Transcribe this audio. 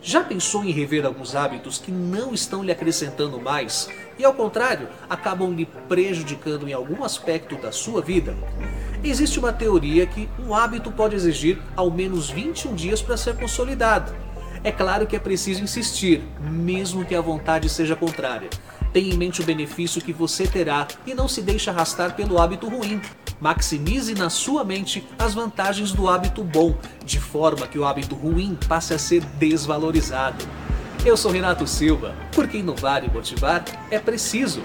Já pensou em rever alguns hábitos que não estão lhe acrescentando mais e, ao contrário, acabam lhe prejudicando em algum aspecto da sua vida? Existe uma teoria que um hábito pode exigir ao menos 21 dias para ser consolidado. É claro que é preciso insistir, mesmo que a vontade seja contrária. Tenha em mente o benefício que você terá e não se deixe arrastar pelo hábito ruim. Maximize na sua mente as vantagens do hábito bom, de forma que o hábito ruim passe a ser desvalorizado. Eu sou Renato Silva, porque inovar e motivar é preciso.